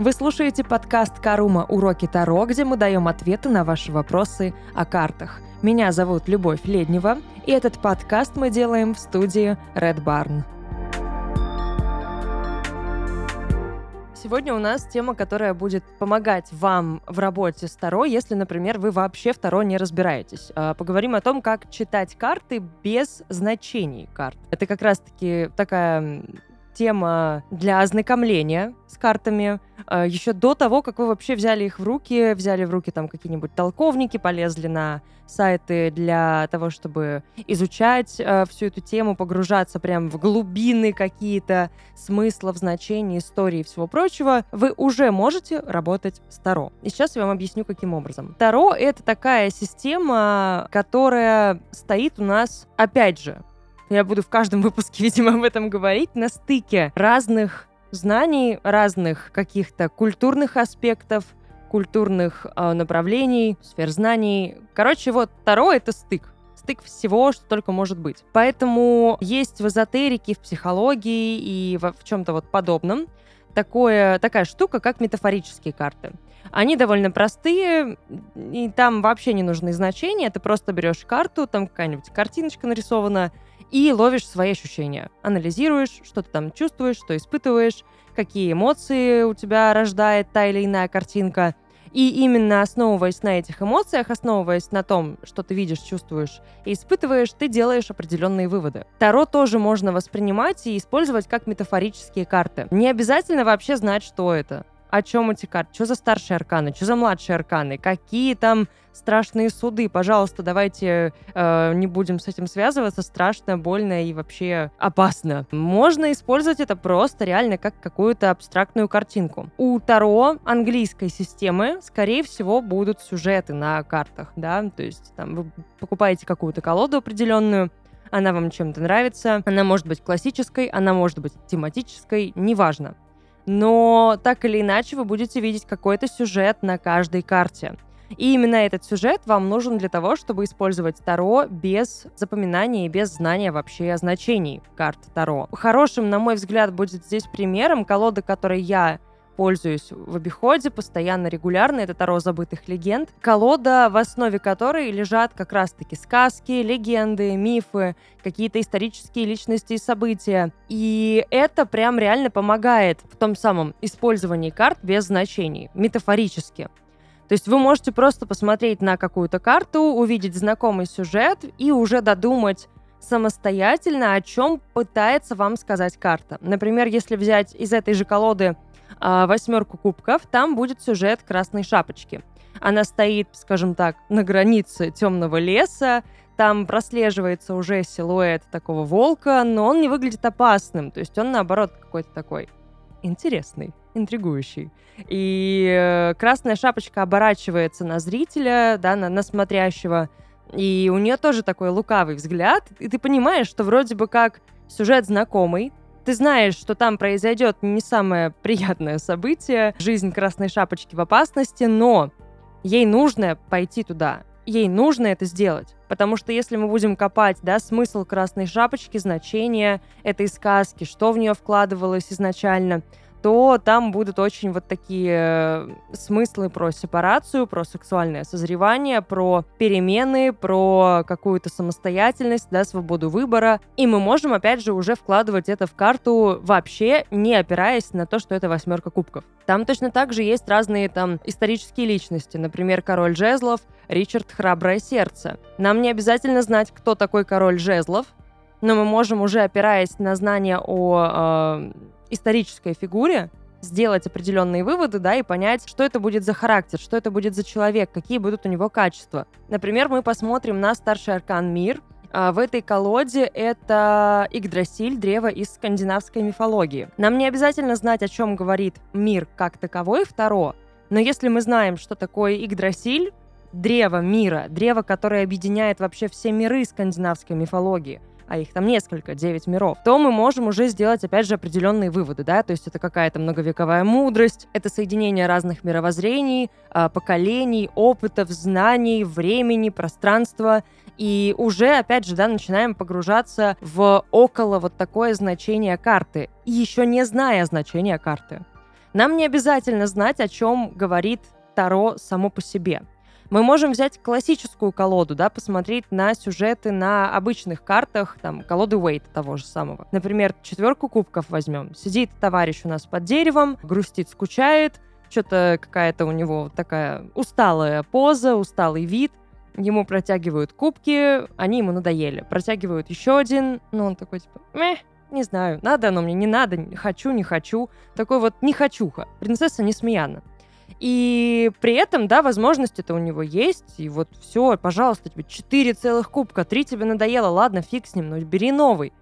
Вы слушаете подкаст «Карума. Уроки Таро», где мы даем ответы на ваши вопросы о картах. Меня зовут Любовь Леднева, и этот подкаст мы делаем в студии Red Barn. Сегодня у нас тема, которая будет помогать вам в работе с Таро, если, например, вы вообще в Таро не разбираетесь. А, поговорим о том, как читать карты без значений карт. Это как раз-таки такая тема для ознакомления с картами э, еще до того, как вы вообще взяли их в руки, взяли в руки там какие-нибудь толковники, полезли на сайты для того, чтобы изучать э, всю эту тему, погружаться прям в глубины какие-то смыслов, значений, истории и всего прочего, вы уже можете работать с Таро. И сейчас я вам объясню, каким образом. Таро — это такая система, которая стоит у нас, опять же, я буду в каждом выпуске, видимо, об этом говорить, на стыке разных знаний, разных каких-то культурных аспектов, культурных э, направлений, сфер знаний. Короче, вот Таро — это стык стык всего, что только может быть. Поэтому есть в эзотерике, в психологии и в, в чем-то вот подобном такое, такая штука, как метафорические карты. Они довольно простые, и там вообще не нужны значения. Ты просто берешь карту, там какая-нибудь картиночка нарисована, и ловишь свои ощущения. Анализируешь, что ты там чувствуешь, что испытываешь, какие эмоции у тебя рождает та или иная картинка. И именно основываясь на этих эмоциях, основываясь на том, что ты видишь, чувствуешь и испытываешь, ты делаешь определенные выводы. Таро тоже можно воспринимать и использовать как метафорические карты. Не обязательно вообще знать, что это о чем эти карты, что за старшие арканы, что за младшие арканы, какие там страшные суды. Пожалуйста, давайте э, не будем с этим связываться. Страшно, больно и вообще опасно. Можно использовать это просто реально как какую-то абстрактную картинку. У Таро английской системы, скорее всего, будут сюжеты на картах, да, то есть там вы покупаете какую-то колоду определенную, она вам чем-то нравится, она может быть классической, она может быть тематической, неважно но так или иначе вы будете видеть какой-то сюжет на каждой карте. И именно этот сюжет вам нужен для того, чтобы использовать Таро без запоминания и без знания вообще значений карт Таро. Хорошим, на мой взгляд, будет здесь примером колода, которой я пользуюсь в обиходе постоянно, регулярно. Это Таро забытых легенд. Колода, в основе которой лежат как раз-таки сказки, легенды, мифы, какие-то исторические личности и события. И это прям реально помогает в том самом использовании карт без значений, метафорически. То есть вы можете просто посмотреть на какую-то карту, увидеть знакомый сюжет и уже додумать самостоятельно, о чем пытается вам сказать карта. Например, если взять из этой же колоды восьмерку кубков, там будет сюжет Красной Шапочки. Она стоит, скажем так, на границе темного леса, там прослеживается уже силуэт такого волка, но он не выглядит опасным, то есть он, наоборот, какой-то такой интересный, интригующий. И э, красная шапочка оборачивается на зрителя, да, на, на смотрящего, и у нее тоже такой лукавый взгляд, и ты понимаешь, что вроде бы как сюжет знакомый, ты знаешь, что там произойдет не самое приятное событие, жизнь Красной Шапочки в опасности, но ей нужно пойти туда, ей нужно это сделать. Потому что если мы будем копать, да, смысл Красной Шапочки, значение этой сказки, что в нее вкладывалось изначально, то там будут очень вот такие э, смыслы про сепарацию, про сексуальное созревание, про перемены, про какую-то самостоятельность, да, свободу выбора. И мы можем, опять же, уже вкладывать это в карту вообще не опираясь на то, что это восьмерка кубков. Там точно так же есть разные там исторические личности, например, король жезлов, Ричард Храброе Сердце. Нам не обязательно знать, кто такой король жезлов, но мы можем уже опираясь на знания о э, исторической фигуре, сделать определенные выводы, да, и понять, что это будет за характер, что это будет за человек, какие будут у него качества. Например, мы посмотрим на старший аркан Мир. А в этой колоде это Игдрасиль, древо из скандинавской мифологии. Нам не обязательно знать, о чем говорит мир как таковой второ, но если мы знаем, что такое Игдрасиль, древо мира, древо, которое объединяет вообще все миры скандинавской мифологии, а их там несколько, 9 миров, то мы можем уже сделать, опять же, определенные выводы, да, то есть это какая-то многовековая мудрость, это соединение разных мировоззрений, а, поколений, опытов, знаний, времени, пространства, и уже, опять же, да, начинаем погружаться в около вот такое значение карты, еще не зная значения карты. Нам не обязательно знать, о чем говорит Таро само по себе. Мы можем взять классическую колоду, да, посмотреть на сюжеты на обычных картах, там, колоды Уэйта того же самого. Например, четверку кубков возьмем. Сидит товарищ у нас под деревом, грустит, скучает, что-то какая-то у него такая усталая поза, усталый вид. Ему протягивают кубки, они ему надоели. Протягивают еще один, но он такой типа, мeh, не знаю, надо оно мне, не надо, хочу, не хочу. Такой вот не хочуха. Принцесса не смеяна. И при этом, да, возможности-то у него есть. И вот все, пожалуйста, тебе 4 целых кубка, 3 тебе надоело, ладно, фиг с ним, но бери новый.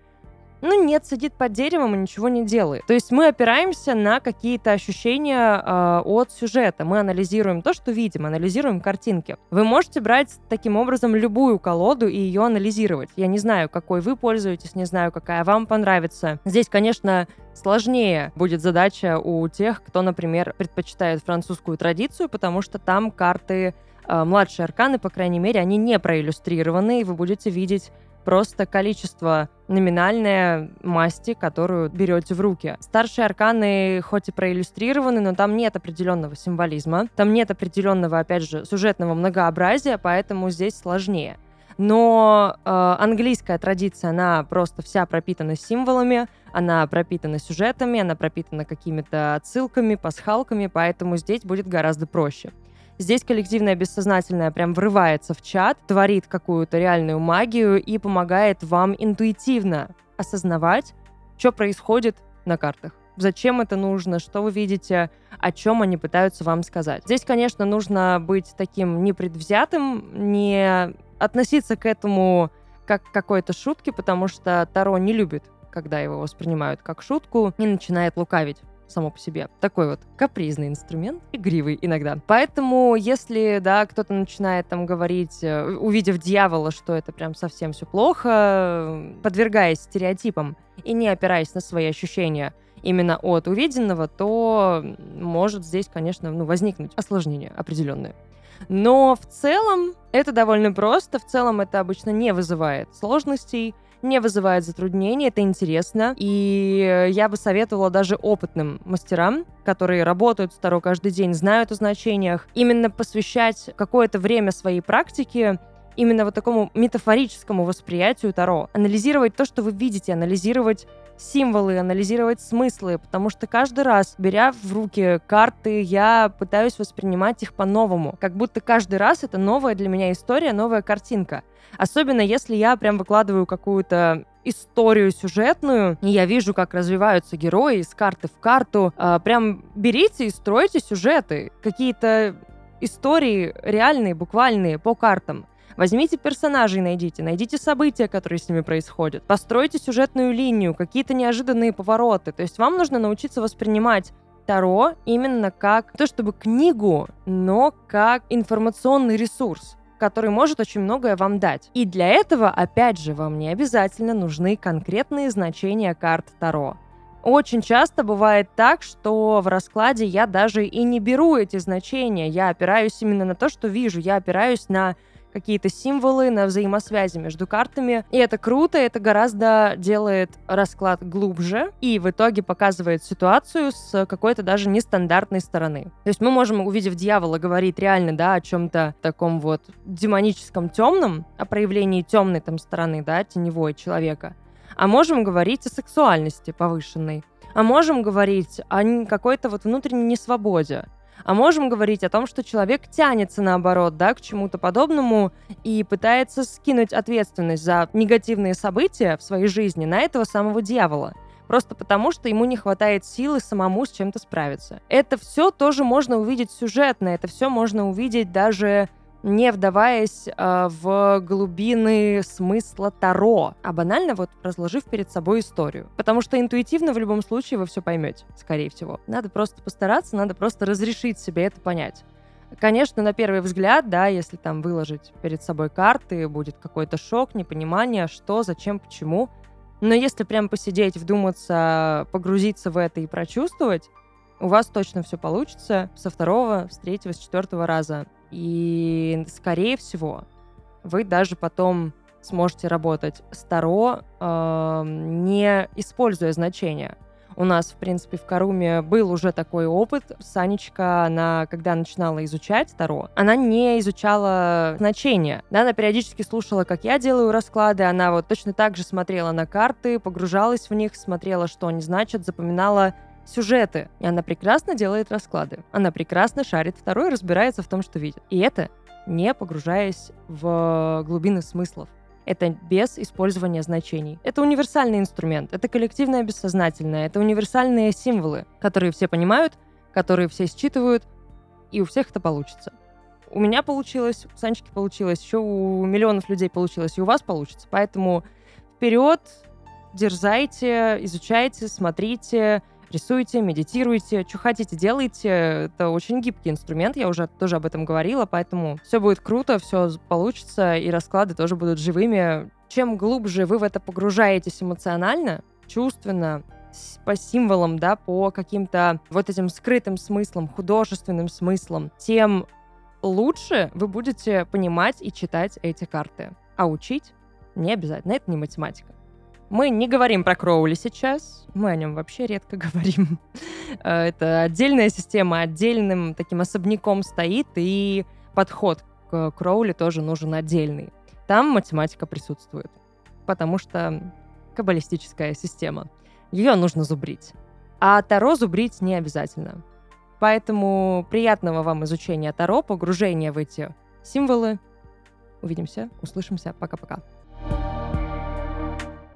Ну нет, сидит под деревом и ничего не делает. То есть мы опираемся на какие-то ощущения э, от сюжета. Мы анализируем то, что видим, анализируем картинки. Вы можете брать таким образом любую колоду и ее анализировать. Я не знаю, какой вы пользуетесь, не знаю, какая вам понравится. Здесь, конечно, сложнее будет задача у тех, кто, например, предпочитает французскую традицию, потому что там карты э, младшие арканы, по крайней мере, они не проиллюстрированы, и вы будете видеть просто количество номинальное масти, которую берете в руки. Старшие арканы хоть и проиллюстрированы, но там нет определенного символизма, там нет определенного, опять же, сюжетного многообразия, поэтому здесь сложнее. Но э, английская традиция, она просто вся пропитана символами, она пропитана сюжетами, она пропитана какими-то отсылками, пасхалками, поэтому здесь будет гораздо проще. Здесь коллективное бессознательное прям врывается в чат, творит какую-то реальную магию и помогает вам интуитивно осознавать, что происходит на картах зачем это нужно, что вы видите, о чем они пытаются вам сказать. Здесь, конечно, нужно быть таким непредвзятым, не относиться к этому как к какой-то шутке, потому что Таро не любит, когда его воспринимают как шутку, и начинает лукавить само по себе. Такой вот капризный инструмент, игривый иногда. Поэтому, если, да, кто-то начинает там говорить, э, увидев дьявола, что это прям совсем все плохо, подвергаясь стереотипам и не опираясь на свои ощущения, именно от увиденного, то может здесь, конечно, ну, возникнуть осложнение определенное. Но в целом это довольно просто, в целом это обычно не вызывает сложностей, не вызывает затруднений, это интересно. И я бы советовала даже опытным мастерам, которые работают с Таро каждый день, знают о значениях, именно посвящать какое-то время своей практике именно вот такому метафорическому восприятию Таро. Анализировать то, что вы видите, анализировать символы, анализировать смыслы, потому что каждый раз, беря в руки карты, я пытаюсь воспринимать их по-новому. Как будто каждый раз это новая для меня история, новая картинка. Особенно если я прям выкладываю какую-то историю сюжетную, и я вижу, как развиваются герои из карты в карту. А, прям берите и стройте сюжеты. Какие-то истории реальные, буквальные, по картам. Возьмите персонажей, найдите, найдите события, которые с ними происходят, постройте сюжетную линию, какие-то неожиданные повороты. То есть вам нужно научиться воспринимать Таро именно как то, чтобы книгу, но как информационный ресурс который может очень многое вам дать. И для этого, опять же, вам не обязательно нужны конкретные значения карт Таро. Очень часто бывает так, что в раскладе я даже и не беру эти значения. Я опираюсь именно на то, что вижу. Я опираюсь на какие-то символы, на взаимосвязи между картами. И это круто, это гораздо делает расклад глубже и в итоге показывает ситуацию с какой-то даже нестандартной стороны. То есть мы можем, увидев дьявола, говорить реально, да, о чем-то таком вот демоническом темном, о проявлении темной там стороны, да, теневой человека. А можем говорить о сексуальности повышенной. А можем говорить о какой-то вот внутренней несвободе а можем говорить о том, что человек тянется наоборот, да, к чему-то подобному и пытается скинуть ответственность за негативные события в своей жизни на этого самого дьявола просто потому, что ему не хватает силы самому с чем-то справиться. Это все тоже можно увидеть сюжетно, это все можно увидеть даже не вдаваясь э, в глубины смысла Таро, а банально вот разложив перед собой историю. Потому что интуитивно в любом случае вы все поймете, скорее всего. Надо просто постараться, надо просто разрешить себе это понять. Конечно, на первый взгляд, да, если там выложить перед собой карты, будет какой-то шок, непонимание, что, зачем, почему. Но если прям посидеть, вдуматься, погрузиться в это и прочувствовать, у вас точно все получится со второго, с третьего, с четвертого раза. И, скорее всего, вы даже потом сможете работать с Таро, э, не используя значения. У нас, в принципе, в Каруме был уже такой опыт. Санечка, она, когда начинала изучать Таро, она не изучала значения. Да, она периодически слушала, как я делаю расклады, она вот точно так же смотрела на карты, погружалась в них, смотрела, что они значат, запоминала сюжеты. И она прекрасно делает расклады. Она прекрасно шарит второй, разбирается в том, что видит. И это не погружаясь в глубины смыслов. Это без использования значений. Это универсальный инструмент, это коллективное бессознательное, это универсальные символы, которые все понимают, которые все считывают, и у всех это получится. У меня получилось, у Санечки получилось, еще у миллионов людей получилось, и у вас получится. Поэтому вперед, дерзайте, изучайте, смотрите, рисуйте, медитируйте, что хотите, делайте. Это очень гибкий инструмент, я уже тоже об этом говорила, поэтому все будет круто, все получится, и расклады тоже будут живыми. Чем глубже вы в это погружаетесь эмоционально, чувственно, по символам, да, по каким-то вот этим скрытым смыслам, художественным смыслам, тем лучше вы будете понимать и читать эти карты. А учить не обязательно. Это не математика. Мы не говорим про Кроули сейчас, мы о нем вообще редко говорим. Э, это отдельная система, отдельным таким особняком стоит, и подход к Кроули тоже нужен отдельный. Там математика присутствует, потому что каббалистическая система. Ее нужно зубрить. А Таро зубрить не обязательно. Поэтому приятного вам изучения Таро, погружения в эти символы. Увидимся, услышимся. Пока-пока.